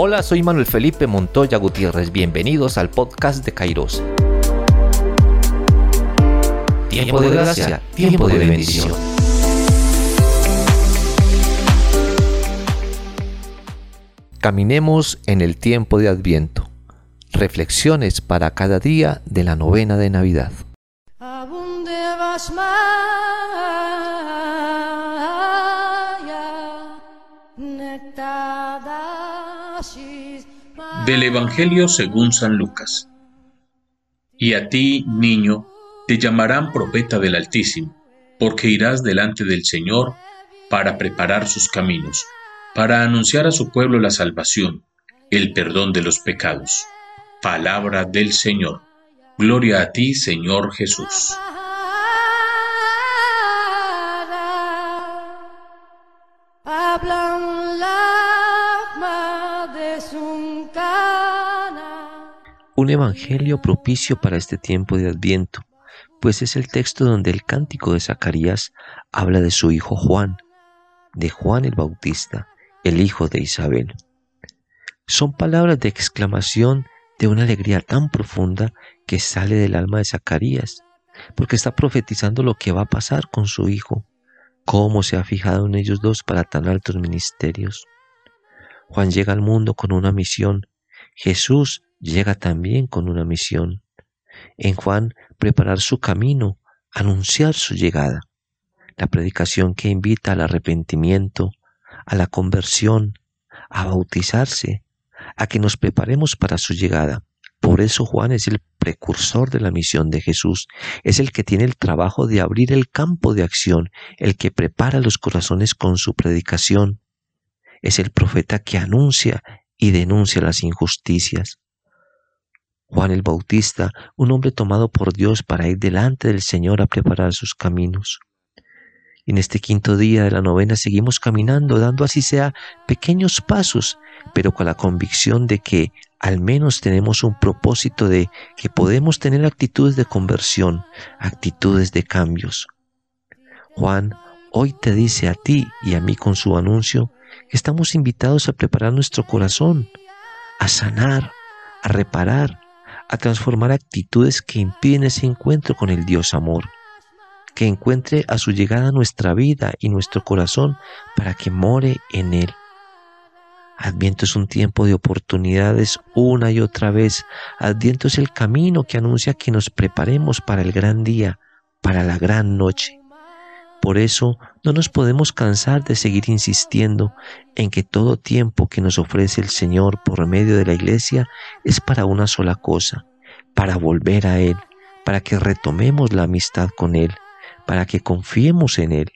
Hola, soy Manuel Felipe Montoya Gutiérrez. Bienvenidos al podcast de Kairos. Tiempo de gracia, tiempo de bendición. Caminemos en el tiempo de Adviento. Reflexiones para cada día de la novena de Navidad. Del Evangelio según San Lucas. Y a ti, niño, te llamarán profeta del Altísimo, porque irás delante del Señor para preparar sus caminos, para anunciar a su pueblo la salvación, el perdón de los pecados. Palabra del Señor. Gloria a ti, Señor Jesús. Un evangelio propicio para este tiempo de Adviento, pues es el texto donde el cántico de Zacarías habla de su hijo Juan, de Juan el Bautista, el hijo de Isabel. Son palabras de exclamación de una alegría tan profunda que sale del alma de Zacarías, porque está profetizando lo que va a pasar con su hijo, cómo se ha fijado en ellos dos para tan altos ministerios. Juan llega al mundo con una misión, Jesús llega también con una misión. En Juan, preparar su camino, anunciar su llegada. La predicación que invita al arrepentimiento, a la conversión, a bautizarse, a que nos preparemos para su llegada. Por eso Juan es el precursor de la misión de Jesús, es el que tiene el trabajo de abrir el campo de acción, el que prepara los corazones con su predicación. Es el profeta que anuncia y denuncia las injusticias. Juan el Bautista, un hombre tomado por Dios para ir delante del Señor a preparar sus caminos. En este quinto día de la novena seguimos caminando, dando así sea pequeños pasos, pero con la convicción de que al menos tenemos un propósito de que podemos tener actitudes de conversión, actitudes de cambios. Juan hoy te dice a ti y a mí con su anuncio que estamos invitados a preparar nuestro corazón, a sanar, a reparar, a transformar actitudes que impiden ese encuentro con el Dios amor, que encuentre a su llegada nuestra vida y nuestro corazón para que more en Él. Adviento es un tiempo de oportunidades una y otra vez. Adviento es el camino que anuncia que nos preparemos para el gran día, para la gran noche. Por eso no nos podemos cansar de seguir insistiendo en que todo tiempo que nos ofrece el Señor por medio de la iglesia es para una sola cosa, para volver a Él, para que retomemos la amistad con Él, para que confiemos en Él.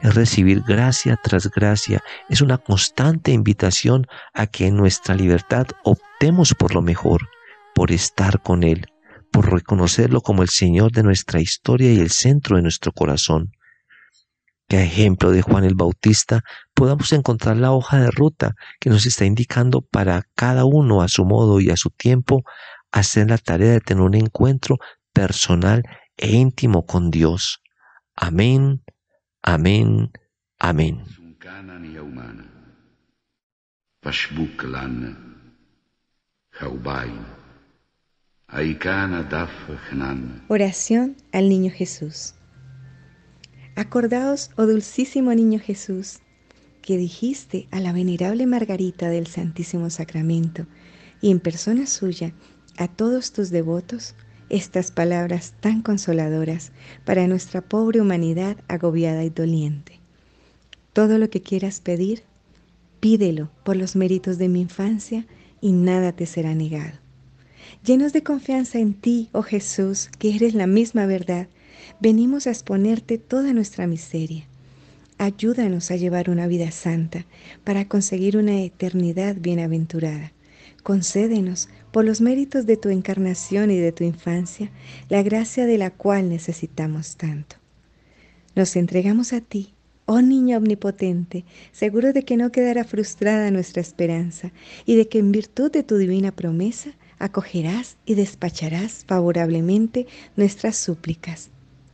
Es recibir gracia tras gracia, es una constante invitación a que en nuestra libertad optemos por lo mejor, por estar con Él, por reconocerlo como el Señor de nuestra historia y el centro de nuestro corazón que a ejemplo de Juan el Bautista podamos encontrar la hoja de ruta que nos está indicando para cada uno a su modo y a su tiempo hacer la tarea de tener un encuentro personal e íntimo con Dios. Amén, amén, amén. Oración al Niño Jesús. Acordaos, oh dulcísimo niño Jesús, que dijiste a la venerable Margarita del Santísimo Sacramento y en persona suya a todos tus devotos estas palabras tan consoladoras para nuestra pobre humanidad agobiada y doliente. Todo lo que quieras pedir, pídelo por los méritos de mi infancia y nada te será negado. Llenos de confianza en ti, oh Jesús, que eres la misma verdad, venimos a exponerte toda nuestra miseria. Ayúdanos a llevar una vida santa para conseguir una eternidad bienaventurada. Concédenos, por los méritos de tu encarnación y de tu infancia, la gracia de la cual necesitamos tanto. Nos entregamos a ti, oh niño omnipotente, seguro de que no quedará frustrada nuestra esperanza y de que en virtud de tu divina promesa acogerás y despacharás favorablemente nuestras súplicas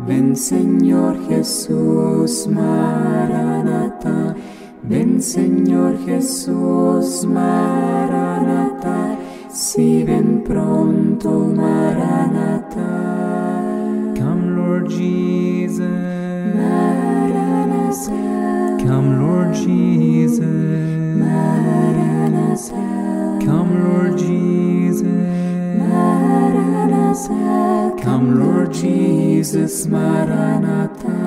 Ven Señor Jesús, Maranata. Ven Señor Jesús, Maranata. Si ven pronto, Maranata. Come, Lord Jesus. Maranatha. Come, Lord Jesus. Jesus Maranatha,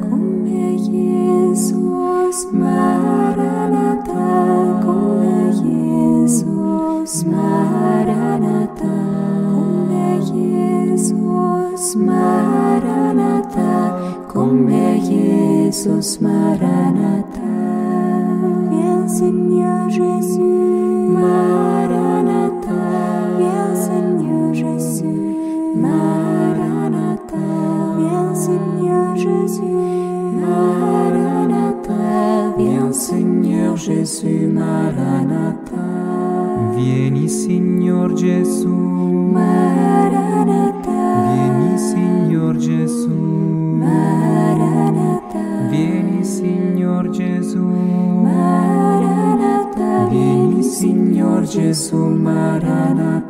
come, Jesus Maranatha, come, Jesus Maranatha, come, Jesus Maranatha, come, Jesus Iisus Maranatha. Jésus. Maranatha. Vieni, Signor Gesù. Maranatha. Vieni, Signor Gesù. Maranatha. Vieni, Signor Gesù. Maranatha. Vieni, Signor Gesù. Maranatha.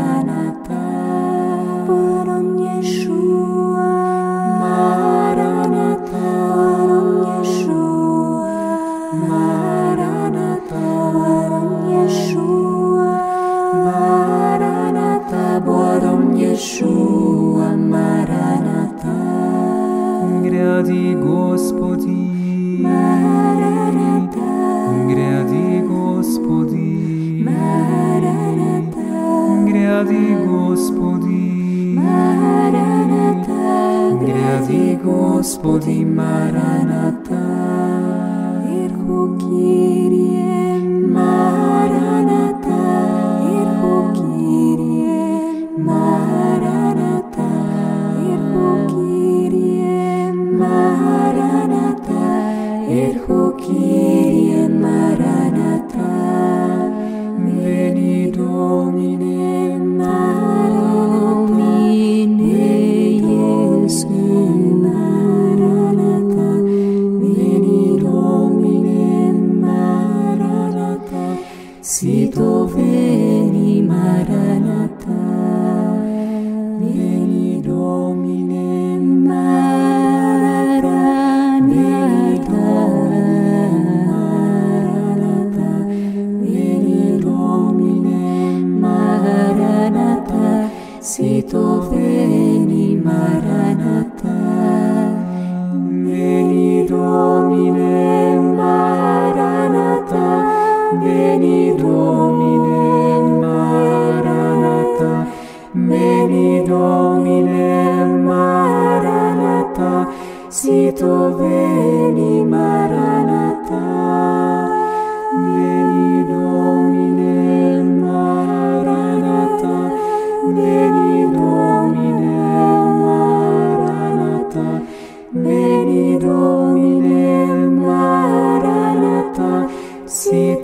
Maranatha. Maranatha. Irhu Kyrie. Світо вені мараната, вені доміне мараната, мараната, вені доміне мараната, світо вені мараната, вені доміне Veni Domine Maranatha Veni Domine Maranatha Sito veni Maranatha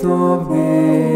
tobie.